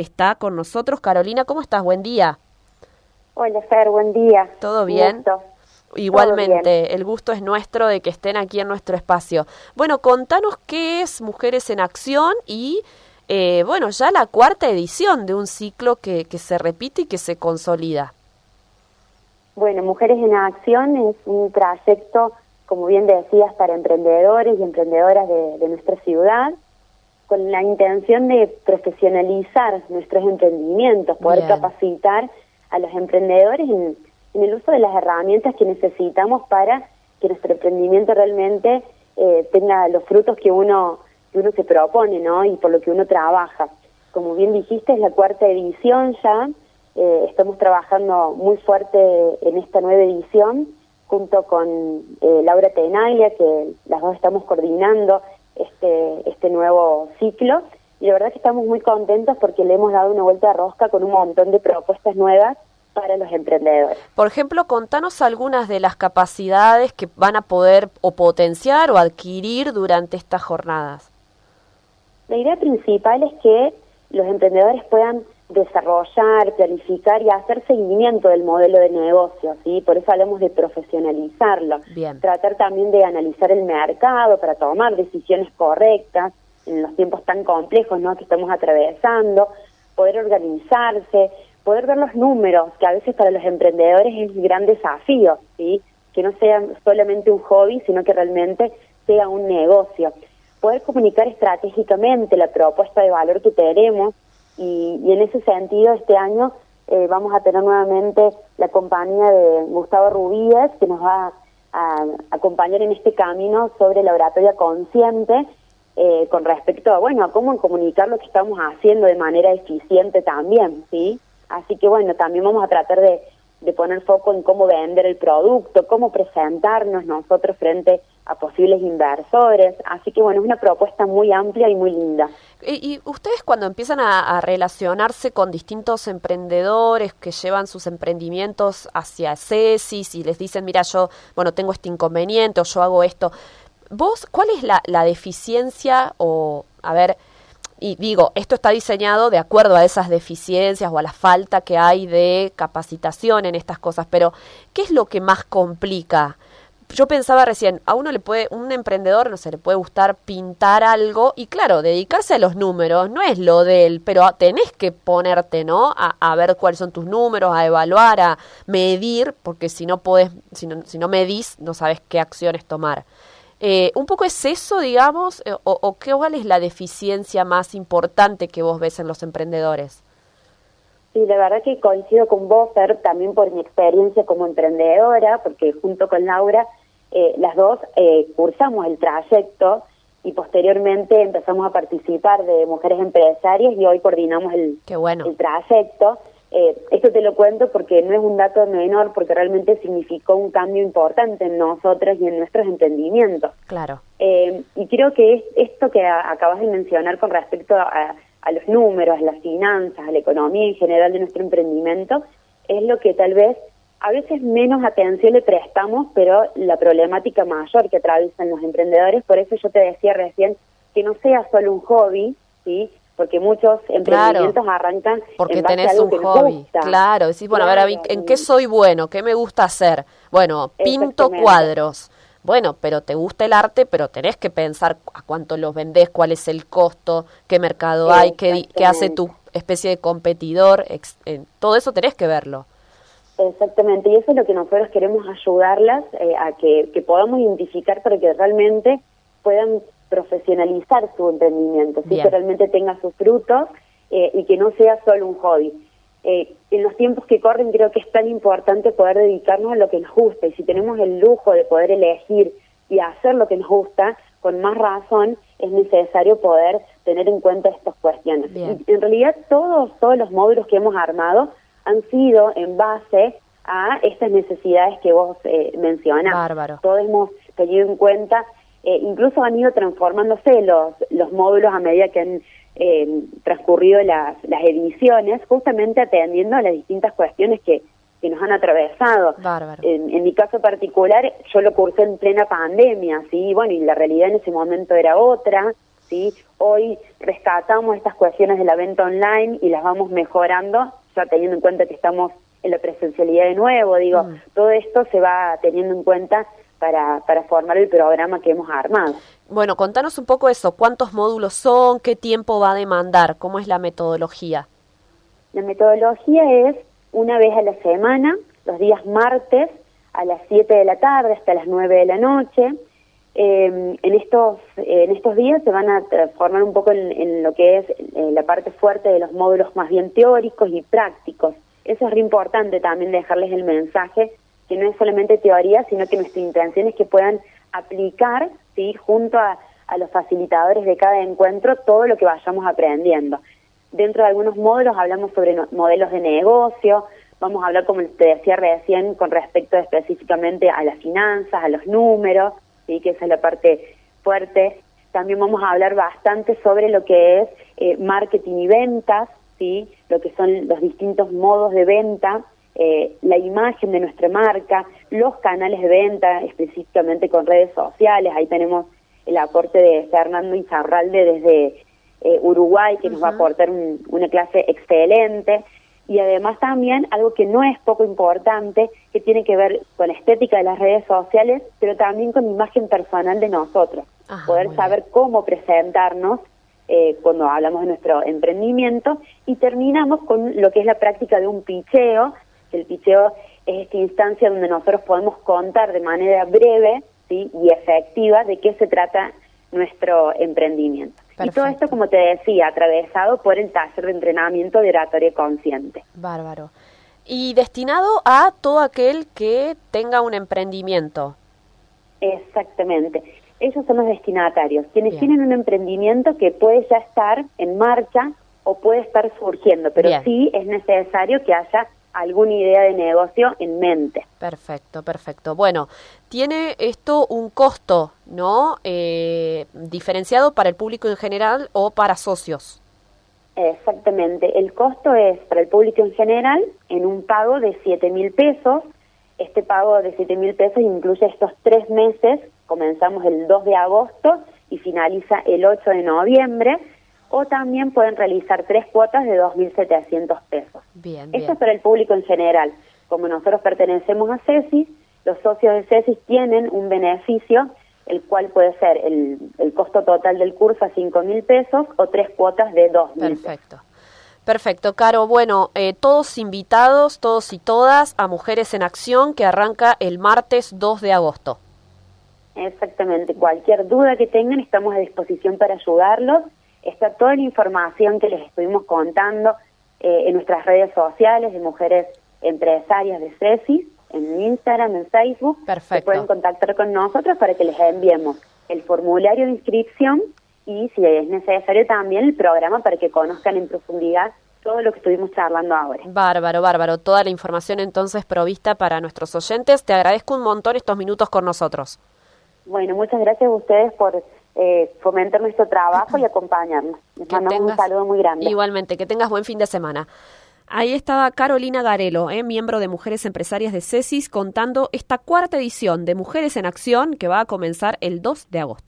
está con nosotros. Carolina, ¿cómo estás? Buen día. Hola, Fer, buen día. ¿Todo bien? Igualmente, el gusto es nuestro de que estén aquí en nuestro espacio. Bueno, contanos qué es Mujeres en Acción y, eh, bueno, ya la cuarta edición de un ciclo que, que se repite y que se consolida. Bueno, Mujeres en Acción es un trayecto, como bien decías, para emprendedores y emprendedoras de, nuestra ciudad, con la intención de profesionalizar nuestros emprendimientos, poder capacitar a los emprendedores en en el uso de las herramientas que necesitamos para que nuestro emprendimiento realmente eh, tenga los frutos que uno que uno se propone, ¿no? Y por lo que uno trabaja. Como bien dijiste, es la cuarta edición ya. Eh, estamos trabajando muy fuerte en esta nueva edición junto con eh, Laura Tenaglia, que las dos estamos coordinando este, este nuevo ciclo. Y la verdad que estamos muy contentos porque le hemos dado una vuelta de rosca con un montón de propuestas nuevas para los emprendedores. Por ejemplo, contanos algunas de las capacidades que van a poder o potenciar o adquirir durante estas jornadas. La idea principal es que los emprendedores puedan desarrollar, planificar y hacer seguimiento del modelo de negocio, ¿sí? Por eso hablamos de profesionalizarlo. Bien. Tratar también de analizar el mercado para tomar decisiones correctas en los tiempos tan complejos, ¿no? que estamos atravesando, poder organizarse, poder ver los números, que a veces para los emprendedores es un gran desafío, ¿sí? que no sea solamente un hobby, sino que realmente sea un negocio. Poder comunicar estratégicamente la propuesta de valor que tenemos y, en ese sentido este año eh, vamos a tener nuevamente la compañía de Gustavo Rubíes que nos va a, acompañar en este camino sobre la oratoria consciente eh, con respecto a, bueno, a cómo comunicar lo que estamos haciendo de manera eficiente también, ¿sí? Así que bueno, también vamos a tratar de, poner foco en cómo vender el producto, cómo presentarnos nosotros frente a posibles inversores. Así que bueno, es una propuesta muy amplia y muy linda. Y, ustedes cuando empiezan a, relacionarse con distintos emprendedores que llevan sus emprendimientos hacia CESIS y les dicen, mira, yo, bueno, tengo este inconveniente o yo hago esto, vos, ¿cuál es la, la deficiencia o, a ver, y digo, esto está diseñado de acuerdo a esas deficiencias o a la falta que hay de capacitación en estas cosas, pero ¿qué es lo que más complica? Yo pensaba recién, a uno le puede, un emprendedor no se le puede gustar pintar algo y claro, dedicarse a los números no es lo de él, pero tenés que ponerte, ¿no? A, a ver cuáles son tus números, a evaluar, a medir, porque si no podés, si no, si no medís, no sabes qué acciones tomar. Eh, un poco es eso, digamos, eh, o, qué cuál es la deficiencia más importante que vos ves en los emprendedores. Sí, la verdad que coincido con vos, Fer, también por mi experiencia como emprendedora, porque junto con Laura, eh, las dos cursamos el trayecto y posteriormente empezamos a participar de mujeres empresarias y hoy coordinamos el, el trayecto. Eh, esto te lo cuento porque no es un dato menor, porque realmente significó un cambio importante en nosotras y en nuestros entendimientos. Claro. Eh, y creo que esto que acabas de mencionar con respecto a, los números, a las finanzas, a la economía en general de nuestro emprendimiento, es lo que tal vez a veces menos atención le prestamos, pero la problemática mayor que atraviesan los emprendedores, por eso yo te decía recién que no sea solo un hobby, ¿sí? porque muchos emprendimientos arrancan porque tenés un hobby. claro decís bueno a ver en qué soy bueno qué me gusta hacer bueno pinto cuadros. Bueno pero te gusta el arte pero tenés que pensar a cuánto los vendés cuál es el costo qué mercado hay qué, qué hace tu especie de competidor todo eso tenés que verlo Exactamente, y eso es lo que nosotros queremos ayudarlas eh, a que, que podamos identificar para que realmente puedan profesionalizar su emprendimiento, que realmente tenga sus frutos eh, y que no sea solo un hobby. Eh, en los tiempos que corren creo que es tan importante poder dedicarnos a lo que nos gusta y si tenemos el lujo de poder elegir y hacer lo que nos gusta, con más razón es necesario poder tener en cuenta estas cuestiones. en realidad todos, todos los módulos que hemos armado han sido en base a estas necesidades que vos eh, mencionas. Bárbaro. Todos hemos tenido en cuenta eh, incluso han ido transformándose los, los módulos a medida que han eh, transcurrido las, las ediciones, justamente atendiendo a las distintas cuestiones que, que nos han atravesado. En, en, mi caso particular, yo lo cursé en plena pandemia, sí, bueno, y la realidad en ese momento era otra. ¿sí? Hoy rescatamos estas cuestiones de la venta online y las vamos mejorando, ya teniendo en cuenta que estamos en la presencialidad de nuevo, digo, mm. todo esto se va teniendo en cuenta para, para formar el programa que hemos armado. Bueno, contanos un poco eso, cuántos módulos son, qué tiempo va a demandar, cómo es la metodología. La metodología es una vez a la semana, los días martes a las 7 de la tarde hasta las 9 de la noche. Eh, en, estos, en estos días se van a transformar un poco en, lo que es eh, la parte fuerte de los módulos más bien teóricos y prácticos. Eso es re importante también dejarles el mensaje que no es solamente teoría, sino que nuestra intención es que puedan aplicar ¿sí? junto a, a los facilitadores de cada encuentro todo lo que vayamos aprendiendo. Dentro de algunos módulos hablamos sobre modelos de negocio, vamos a hablar, como te decía recién, con respecto específicamente a las finanzas, a los números, ¿sí? que esa es la parte fuerte. También vamos a hablar bastante sobre lo que es eh, marketing y ventas, ¿sí? lo que son los distintos modos de venta, eh, la imagen de nuestra marca, los canales de venta, específicamente con redes sociales. Ahí tenemos el aporte de Fernando Izarralde desde eh, Uruguay, que nos va a aportar una clase excelente y además también algo que no es poco importante, que tiene que ver con la estética de las redes sociales, pero también con la imagen personal de nosotros. Poder saber cómo presentarnos eh, cuando hablamos de nuestro emprendimiento y terminamos con lo que es la práctica de un picheo. El picheo es esta instancia donde nosotros podemos contar de manera breve ¿sí? y efectiva de qué se trata nuestro emprendimiento. Y todo esto, como te decía, atravesado por el taller de entrenamiento de oratoria consciente. Bárbaro. Y destinado a todo aquel que tenga un emprendimiento. Exactamente. Esos son los destinatarios, quienes tienen un emprendimiento que puede ya estar en marcha o puede estar surgiendo, pero sí es necesario que haya alguna idea de negocio en mente. Perfecto, perfecto. Bueno, tiene esto un costo, ¿no? Eh, diferenciado para el público en general o para socios. Exactamente. El costo es para el público en general en un pago de 7 mil pesos. Este pago de 7 mil pesos incluye estos tres meses. Comenzamos el 2 de agosto y finaliza el 8 de noviembre o también pueden realizar tres cuotas de 2.700 pesos. Bien, Esto es para el público en general. Como nosotros pertenecemos a CESIS, los socios de CESIS tienen un beneficio, el cual puede ser el, el costo total del curso a 5.000 pesos o tres cuotas de 2.000 Perfecto. Perfecto, Caro. Bueno, eh, todos invitados, todos y todas, a Mujeres en Acción, que arranca el martes 2 de agosto. Exactamente. Cualquier duda que tengan, estamos a disposición para ayudarlos está toda la información que les estuvimos contando eh, en nuestras redes sociales de mujeres empresarias de CESIS, en Instagram, en Facebook. Perfecto. pueden contactar con nosotros para que les enviemos el formulario de inscripción y, si es necesario, también el programa para que conozcan en profundidad todo lo que estuvimos charlando ahora. Bárbaro, bárbaro. Toda la información entonces provista para nuestros oyentes. Te agradezco un montón estos minutos con nosotros. Bueno, muchas gracias a ustedes por eh, fomentar nuestro trabajo y acompañarnos. Les un saludo muy grande. Igualmente, que tengas buen fin de semana. Ahí estaba Carolina Garelo, eh, miembro de Mujeres Empresarias de CESIS, contando esta cuarta edición de Mujeres en Acción que va a comenzar el 2 de agosto.